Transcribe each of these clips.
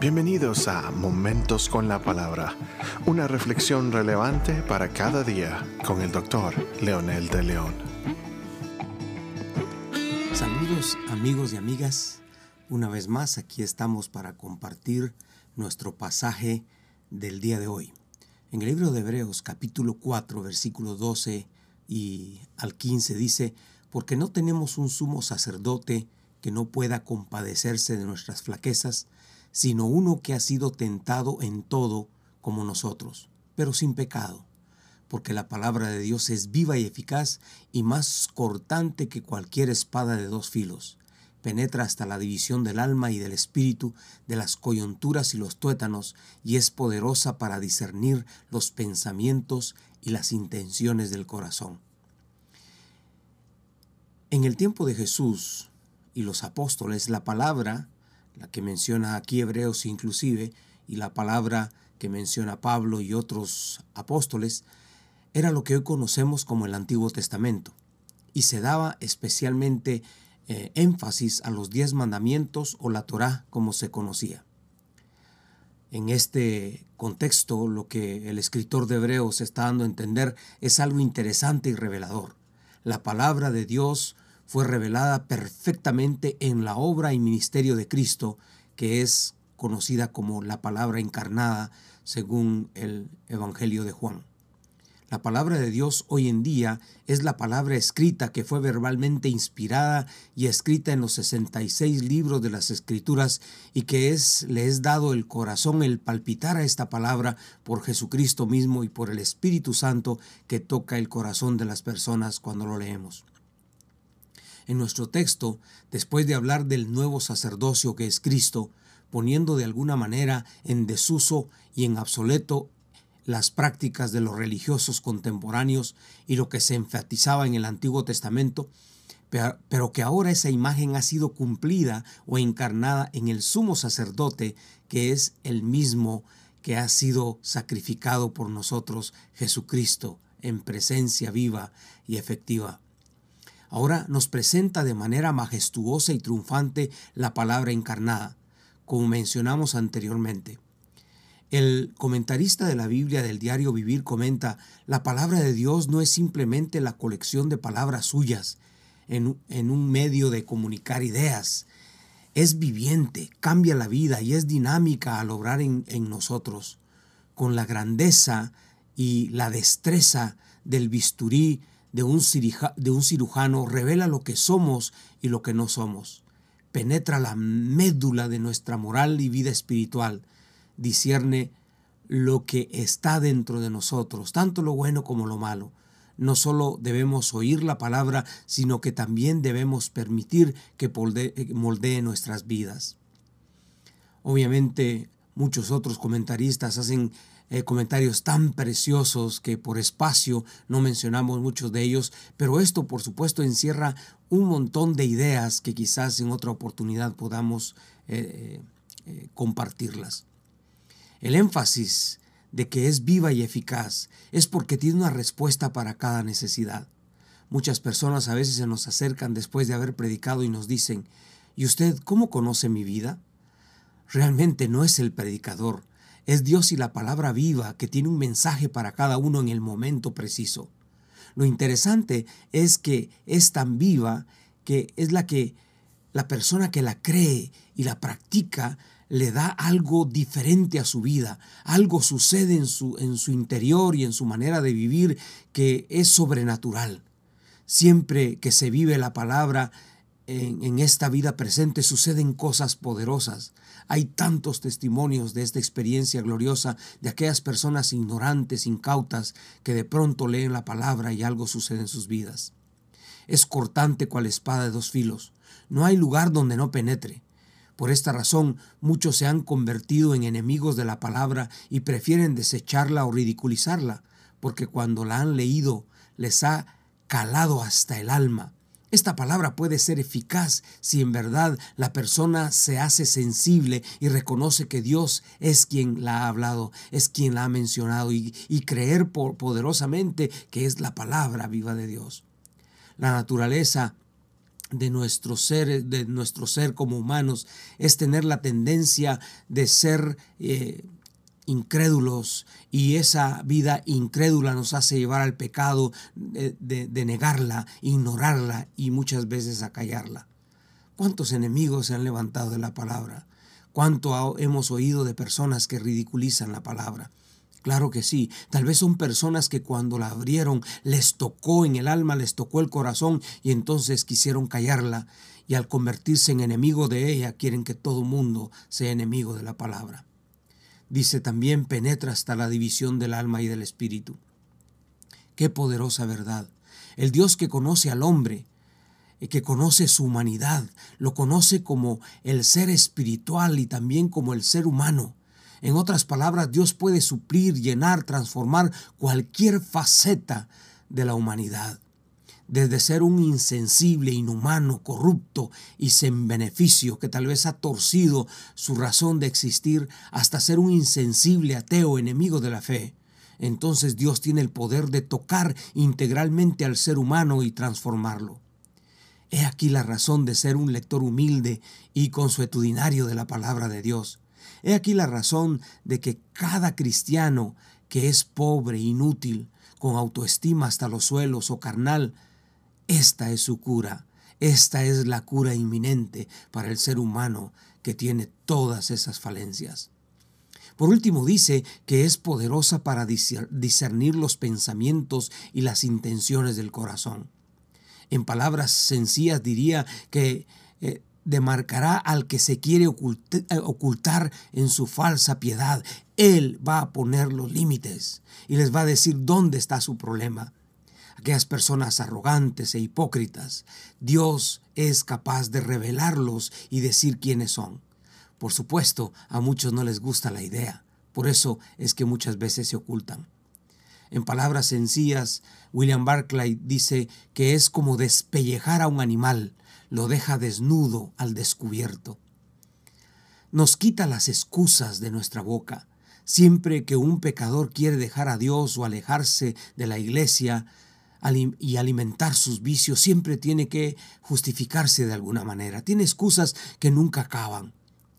Bienvenidos a Momentos con la Palabra, una reflexión relevante para cada día con el doctor Leonel de León. Saludos amigos y amigas, una vez más aquí estamos para compartir nuestro pasaje del día de hoy. En el libro de Hebreos capítulo 4 versículo 12 y al 15 dice, porque no tenemos un sumo sacerdote que no pueda compadecerse de nuestras flaquezas, sino uno que ha sido tentado en todo como nosotros, pero sin pecado, porque la palabra de Dios es viva y eficaz y más cortante que cualquier espada de dos filos. Penetra hasta la división del alma y del espíritu, de las coyunturas y los tuétanos, y es poderosa para discernir los pensamientos y las intenciones del corazón. En el tiempo de Jesús y los apóstoles, la palabra la que menciona aquí Hebreos inclusive, y la palabra que menciona Pablo y otros apóstoles, era lo que hoy conocemos como el Antiguo Testamento, y se daba especialmente eh, énfasis a los diez mandamientos o la Torá como se conocía. En este contexto, lo que el escritor de Hebreos está dando a entender es algo interesante y revelador. La palabra de Dios fue revelada perfectamente en la obra y ministerio de Cristo, que es conocida como la palabra encarnada según el Evangelio de Juan. La palabra de Dios hoy en día es la palabra escrita que fue verbalmente inspirada y escrita en los 66 libros de las Escrituras y que es, le es dado el corazón el palpitar a esta palabra por Jesucristo mismo y por el Espíritu Santo que toca el corazón de las personas cuando lo leemos. En nuestro texto, después de hablar del nuevo sacerdocio que es Cristo, poniendo de alguna manera en desuso y en obsoleto las prácticas de los religiosos contemporáneos y lo que se enfatizaba en el Antiguo Testamento, pero que ahora esa imagen ha sido cumplida o encarnada en el sumo sacerdote, que es el mismo que ha sido sacrificado por nosotros, Jesucristo, en presencia viva y efectiva ahora nos presenta de manera majestuosa y triunfante la palabra encarnada, como mencionamos anteriormente. El comentarista de la Biblia del diario Vivir comenta, la palabra de Dios no es simplemente la colección de palabras suyas en, un medio de comunicar ideas, es viviente, cambia la vida y es dinámica al obrar en, en nosotros, con la grandeza y la destreza del bisturí de un, de un cirujano revela lo que somos y lo que no somos. Penetra la médula de nuestra moral y vida espiritual. Discierne lo que está dentro de nosotros, tanto lo bueno como lo malo. No solo debemos oír la palabra, sino que también debemos permitir que moldee nuestras vidas. Obviamente, muchos otros comentaristas hacen eh, comentarios tan preciosos que por espacio no mencionamos muchos de ellos, pero esto por supuesto encierra un montón de ideas que quizás en otra oportunidad podamos eh, eh, compartirlas. El énfasis de que es viva y eficaz es porque tiene una respuesta para cada necesidad. Muchas personas a veces se nos acercan después de haber predicado y nos dicen, ¿y usted cómo conoce mi vida? Realmente no es el predicador, es Dios y la palabra viva que tiene un mensaje para cada uno en el momento preciso. Lo interesante es que es tan viva que es la que la persona que la cree y la practica le da algo diferente a su vida. Algo sucede en su, en su interior y en su manera de vivir que es sobrenatural. Siempre que se vive la palabra en, esta vida presente suceden cosas poderosas. Hay tantos testimonios de esta experiencia gloriosa de aquellas personas ignorantes, incautas, que de pronto leen la palabra y algo sucede en sus vidas. Es cortante cual espada de dos filos. No hay lugar donde no penetre. Por esta razón, muchos se han convertido en enemigos de la palabra y prefieren desecharla o ridiculizarla, porque cuando la han leído les ha calado hasta el alma esta palabra puede ser eficaz si en verdad la persona se hace sensible y reconoce que Dios es quien la ha hablado, es quien la ha mencionado y, creer poderosamente que es la palabra viva de Dios. La naturaleza de nuestro ser, de nuestro ser como humanos, es tener la tendencia de ser eh, incrédulos y esa vida incrédula nos hace llevar al pecado de, de, negarla, ignorarla y muchas veces a callarla. ¿Cuántos enemigos se han levantado de la palabra? ¿Cuánto hemos oído de personas que ridiculizan la palabra? Claro que sí. Tal vez son personas que cuando la abrieron les tocó en el alma, les tocó el corazón y entonces quisieron callarla y al convertirse en enemigo de ella quieren que todo mundo sea enemigo de la palabra. Dice también penetra hasta la división del alma y del espíritu. Qué poderosa verdad. El Dios que conoce al hombre, eh, que conoce su humanidad, lo conoce como el ser espiritual y también como el ser humano en otras palabras, Dios puede suplir, llenar, transformar cualquier faceta de la humanidad. Desde ser un insensible, inhumano, corrupto y sin beneficio, que tal vez ha torcido su razón de existir, hasta ser un insensible, ateo, enemigo de la fe. Entonces Dios tiene el poder de tocar integralmente al ser humano y transformarlo. He aquí la razón de ser un lector humilde y consuetudinario de la palabra de Dios. He aquí la razón de que cada cristiano que es pobre, inútil, con autoestima hasta los suelos o carnal, esta es su cura, esta es la cura inminente para el ser humano que tiene todas esas falencias. Por último dice que es poderosa para discernir los pensamientos y las intenciones del corazón. En palabras sencillas diría que eh, demarcará al que se quiere eh, ocultar en su falsa piedad. Él va a poner los límites y les va a decir dónde está su problema. Aquellas personas arrogantes e hipócritas, Dios es capaz de revelarlos y decir quiénes son. Por supuesto, a muchos no les gusta la idea, por eso es que muchas veces se ocultan. En palabras sencillas, William Barclay dice que es como despellejar a un animal lo deja desnudo al descubierto. Nos quita las excusas de nuestra boca. Siempre que un pecador quiere dejar a Dios o alejarse de la iglesia y alimentar sus vicios, siempre tiene que justificarse de alguna manera. Tiene excusas que nunca acaban.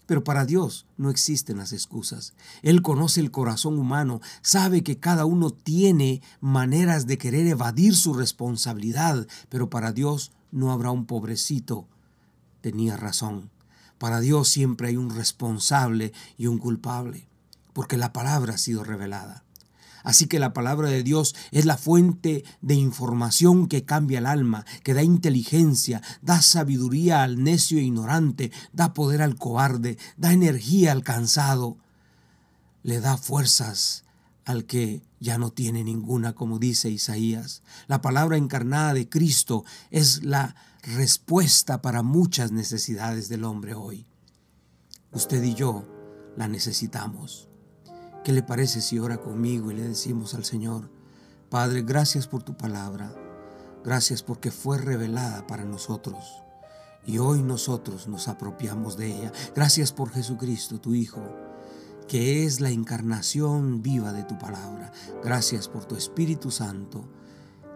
Pero para Dios no existen las excusas. Él conoce el corazón humano, sabe que cada uno tiene maneras de querer evadir su responsabilidad, pero para Dios no habrá un pobrecito. Tenía razón. Para Dios siempre hay un responsable y un culpable, porque la palabra ha sido revelada. Así que la palabra de Dios es la fuente de información que cambia el alma, que da inteligencia, da sabiduría al necio e ignorante, da poder al cobarde, da energía al cansado, le da fuerzas al que ya no tiene ninguna, como dice Isaías. La palabra encarnada de Cristo es la respuesta para muchas necesidades del hombre hoy. Usted y yo la necesitamos. ¿Qué le parece si ora conmigo y le decimos al Señor, Padre, gracias por tu palabra, gracias porque fue revelada para nosotros y hoy nosotros nos apropiamos de ella. Gracias por Jesucristo, tu Hijo que es la encarnación viva de tu palabra. Gracias por tu Espíritu Santo,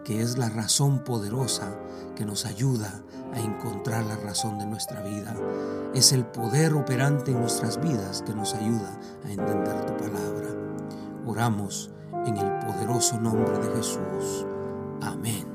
que es la razón poderosa que nos ayuda a encontrar la razón de nuestra vida. Es el poder operante en nuestras vidas que nos ayuda a entender tu palabra. Oramos en el poderoso nombre de Jesús. Amén.